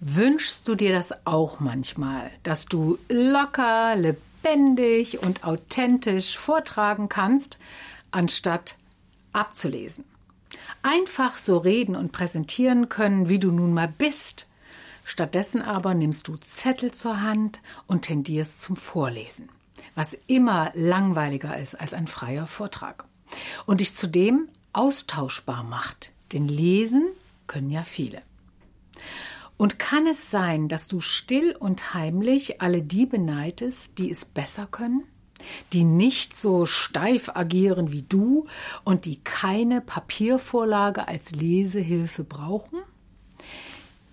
Wünschst du dir das auch manchmal, dass du locker, lebendig und authentisch vortragen kannst, anstatt abzulesen? Einfach so reden und präsentieren können, wie du nun mal bist. Stattdessen aber nimmst du Zettel zur Hand und tendierst zum Vorlesen, was immer langweiliger ist als ein freier Vortrag und dich zudem austauschbar macht, denn lesen können ja viele. Und kann es sein, dass du still und heimlich alle die beneidest, die es besser können? Die nicht so steif agieren wie du und die keine Papiervorlage als Lesehilfe brauchen?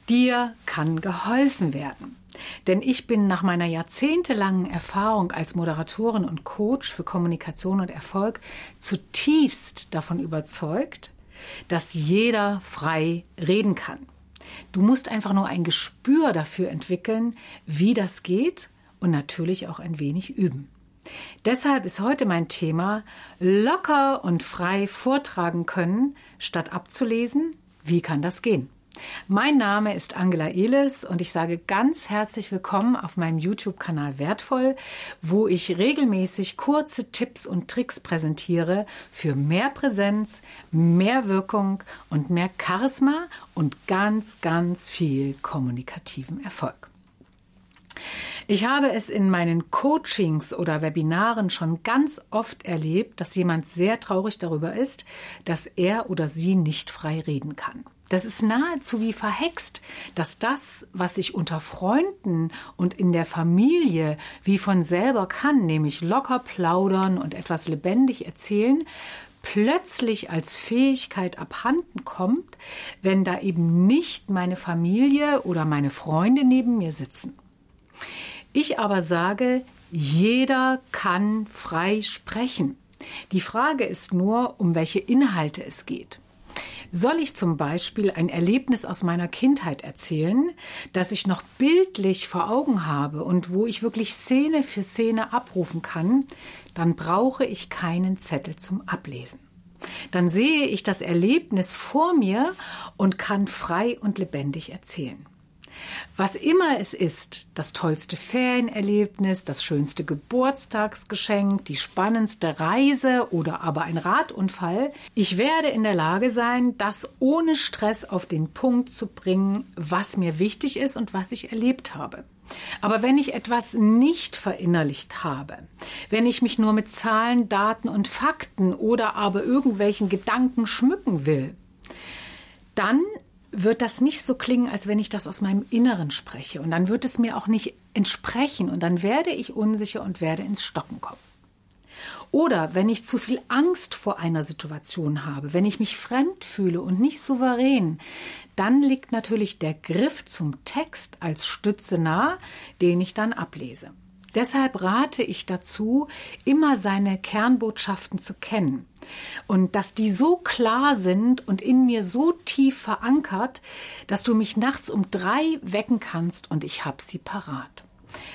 Dir kann geholfen werden. Denn ich bin nach meiner jahrzehntelangen Erfahrung als Moderatorin und Coach für Kommunikation und Erfolg zutiefst davon überzeugt, dass jeder frei reden kann. Du musst einfach nur ein Gespür dafür entwickeln, wie das geht und natürlich auch ein wenig üben. Deshalb ist heute mein Thema locker und frei vortragen können, statt abzulesen. Wie kann das gehen? Mein Name ist Angela Elis und ich sage ganz herzlich willkommen auf meinem YouTube-Kanal Wertvoll, wo ich regelmäßig kurze Tipps und Tricks präsentiere für mehr Präsenz, mehr Wirkung und mehr Charisma und ganz, ganz viel kommunikativen Erfolg. Ich habe es in meinen Coachings oder Webinaren schon ganz oft erlebt, dass jemand sehr traurig darüber ist, dass er oder sie nicht frei reden kann. Das ist nahezu wie verhext, dass das, was ich unter Freunden und in der Familie wie von selber kann, nämlich locker plaudern und etwas lebendig erzählen, plötzlich als Fähigkeit abhanden kommt, wenn da eben nicht meine Familie oder meine Freunde neben mir sitzen. Ich aber sage, jeder kann frei sprechen. Die Frage ist nur, um welche Inhalte es geht. Soll ich zum Beispiel ein Erlebnis aus meiner Kindheit erzählen, das ich noch bildlich vor Augen habe und wo ich wirklich Szene für Szene abrufen kann, dann brauche ich keinen Zettel zum Ablesen. Dann sehe ich das Erlebnis vor mir und kann frei und lebendig erzählen. Was immer es ist, das tollste Ferienerlebnis, das schönste Geburtstagsgeschenk, die spannendste Reise oder aber ein Radunfall, ich werde in der Lage sein, das ohne Stress auf den Punkt zu bringen, was mir wichtig ist und was ich erlebt habe. Aber wenn ich etwas nicht verinnerlicht habe, wenn ich mich nur mit Zahlen, Daten und Fakten oder aber irgendwelchen Gedanken schmücken will, dann wird das nicht so klingen, als wenn ich das aus meinem Inneren spreche. Und dann wird es mir auch nicht entsprechen. Und dann werde ich unsicher und werde ins Stocken kommen. Oder wenn ich zu viel Angst vor einer Situation habe, wenn ich mich fremd fühle und nicht souverän, dann liegt natürlich der Griff zum Text als Stütze nah, den ich dann ablese. Deshalb rate ich dazu, immer seine Kernbotschaften zu kennen. Und dass die so klar sind und in mir so tief verankert, dass du mich nachts um drei wecken kannst und ich hab sie parat.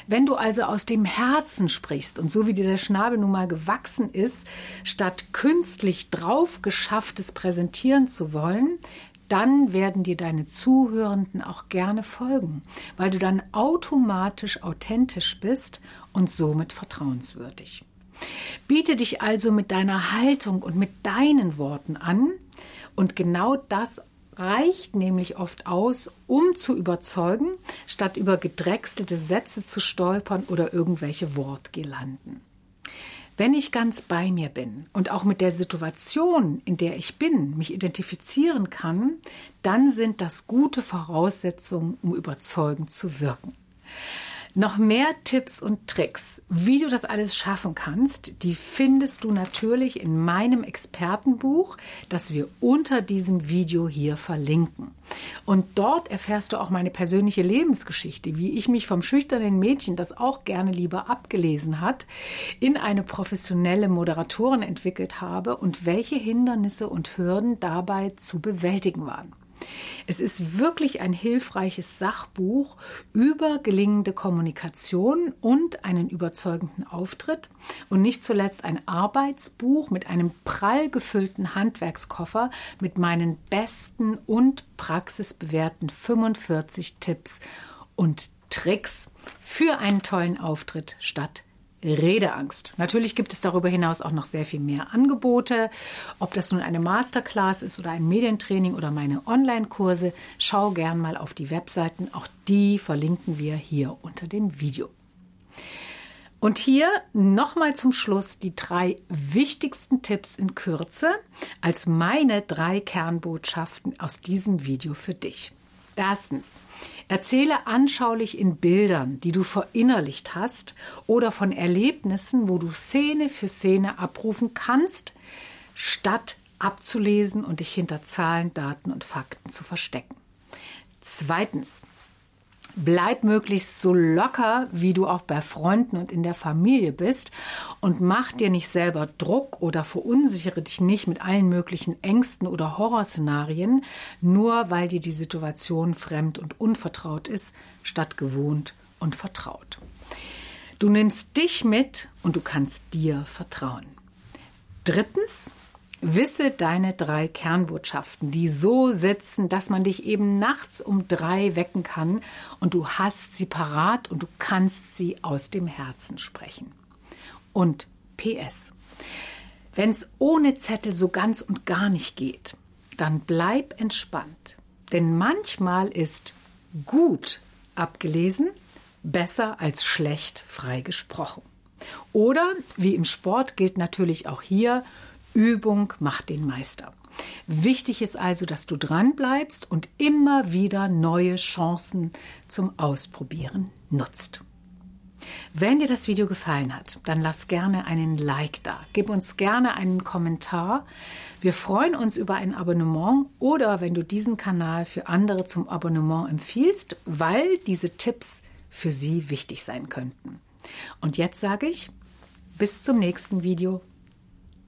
Wenn du also aus dem Herzen sprichst und so wie dir der Schnabel nun mal gewachsen ist, statt künstlich draufgeschafftes präsentieren zu wollen, dann werden dir deine Zuhörenden auch gerne folgen, weil du dann automatisch authentisch bist und somit vertrauenswürdig. Biete dich also mit deiner Haltung und mit deinen Worten an und genau das reicht nämlich oft aus, um zu überzeugen, statt über gedrechselte Sätze zu stolpern oder irgendwelche Wortgelanden. Wenn ich ganz bei mir bin und auch mit der Situation, in der ich bin, mich identifizieren kann, dann sind das gute Voraussetzungen, um überzeugend zu wirken. Noch mehr Tipps und Tricks, wie du das alles schaffen kannst, die findest du natürlich in meinem Expertenbuch, das wir unter diesem Video hier verlinken. Und dort erfährst du auch meine persönliche Lebensgeschichte, wie ich mich vom schüchternen Mädchen, das auch gerne lieber abgelesen hat, in eine professionelle Moderatorin entwickelt habe und welche Hindernisse und Hürden dabei zu bewältigen waren. Es ist wirklich ein hilfreiches Sachbuch über gelingende Kommunikation und einen überzeugenden Auftritt. Und nicht zuletzt ein Arbeitsbuch mit einem prall gefüllten Handwerkskoffer mit meinen besten und praxisbewährten 45 Tipps und Tricks für einen tollen Auftritt statt Redeangst. Natürlich gibt es darüber hinaus auch noch sehr viel mehr Angebote. Ob das nun eine Masterclass ist oder ein Medientraining oder meine Online-Kurse, schau gern mal auf die Webseiten. Auch die verlinken wir hier unter dem Video. Und hier nochmal zum Schluss die drei wichtigsten Tipps in Kürze als meine drei Kernbotschaften aus diesem Video für dich. Erstens, erzähle anschaulich in Bildern, die du verinnerlicht hast oder von Erlebnissen, wo du Szene für Szene abrufen kannst, statt abzulesen und dich hinter Zahlen, Daten und Fakten zu verstecken. Zweitens, Bleib möglichst so locker, wie du auch bei Freunden und in der Familie bist und mach dir nicht selber Druck oder verunsichere dich nicht mit allen möglichen Ängsten oder Horrorszenarien, nur weil dir die Situation fremd und unvertraut ist, statt gewohnt und vertraut. Du nimmst dich mit und du kannst dir vertrauen. Drittens, Wisse deine drei Kernbotschaften, die so sitzen, dass man dich eben nachts um drei wecken kann und du hast sie parat und du kannst sie aus dem Herzen sprechen. Und PS. Wenn es ohne Zettel so ganz und gar nicht geht, dann bleib entspannt. Denn manchmal ist gut abgelesen besser als schlecht freigesprochen. Oder wie im Sport gilt natürlich auch hier, Übung macht den Meister. Wichtig ist also, dass du dran bleibst und immer wieder neue Chancen zum Ausprobieren nutzt. Wenn dir das Video gefallen hat, dann lass gerne einen Like da. Gib uns gerne einen Kommentar. Wir freuen uns über ein Abonnement oder wenn du diesen Kanal für andere zum Abonnement empfiehlst, weil diese Tipps für sie wichtig sein könnten. Und jetzt sage ich, bis zum nächsten Video.